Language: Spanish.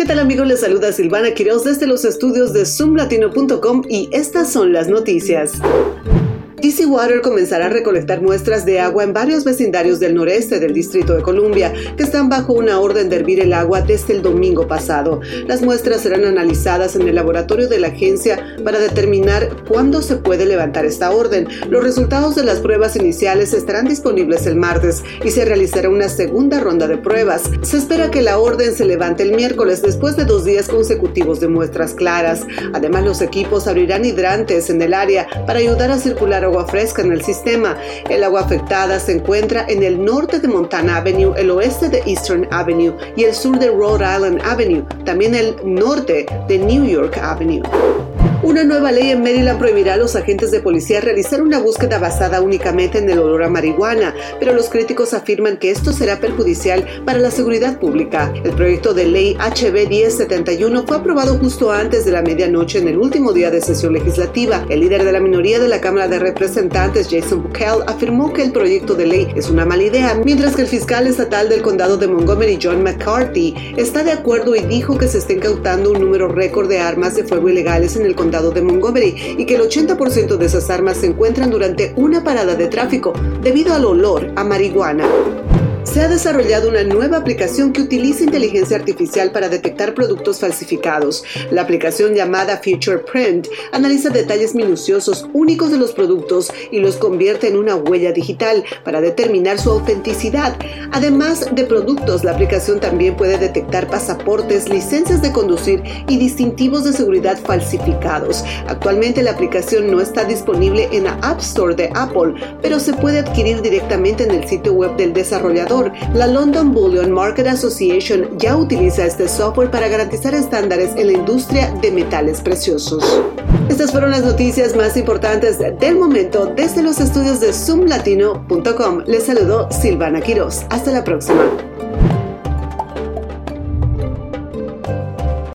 ¿Qué tal amigos? Les saluda Silvana Quiroz desde los estudios de zoomlatino.com y estas son las noticias. DC Water comenzará a recolectar muestras de agua en varios vecindarios del noreste del Distrito de Columbia, que están bajo una orden de hervir el agua desde el domingo pasado. Las muestras serán analizadas en el laboratorio de la agencia para determinar cuándo se puede levantar esta orden. Los resultados de las pruebas iniciales estarán disponibles el martes y se realizará una segunda ronda de pruebas. Se espera que la orden se levante el miércoles después de dos días consecutivos de muestras claras. Además, los equipos abrirán hidrantes en el área para ayudar a circular agua fresca en el sistema. El agua afectada se encuentra en el norte de Montana Avenue, el oeste de Eastern Avenue y el sur de Rhode Island Avenue, también el norte de New York Avenue. Una nueva ley en Maryland prohibirá a los agentes de policía realizar una búsqueda basada únicamente en el olor a marihuana, pero los críticos afirman que esto será perjudicial para la seguridad pública. El proyecto de ley HB 1071 fue aprobado justo antes de la medianoche en el último día de sesión legislativa. El líder de la minoría de la Cámara de Representantes, Jason Buckell, afirmó que el proyecto de ley es una mala idea, mientras que el fiscal estatal del condado de Montgomery, John McCarthy, está de acuerdo y dijo que se está incautando un número récord de armas de fuego ilegales en el condado de Montgomery y que el 80% de esas armas se encuentran durante una parada de tráfico debido al olor a marihuana se ha desarrollado una nueva aplicación que utiliza inteligencia artificial para detectar productos falsificados. La aplicación llamada Future Print analiza detalles minuciosos únicos de los productos y los convierte en una huella digital para determinar su autenticidad. Además de productos, la aplicación también puede detectar pasaportes, licencias de conducir y distintivos de seguridad falsificados. Actualmente la aplicación no está disponible en la App Store de Apple, pero se puede adquirir directamente en el sitio web del desarrollador la London Bullion Market Association ya utiliza este software para garantizar estándares en la industria de metales preciosos. Estas fueron las noticias más importantes del momento desde los estudios de zoomlatino.com. Les saludó Silvana Quiroz. Hasta la próxima.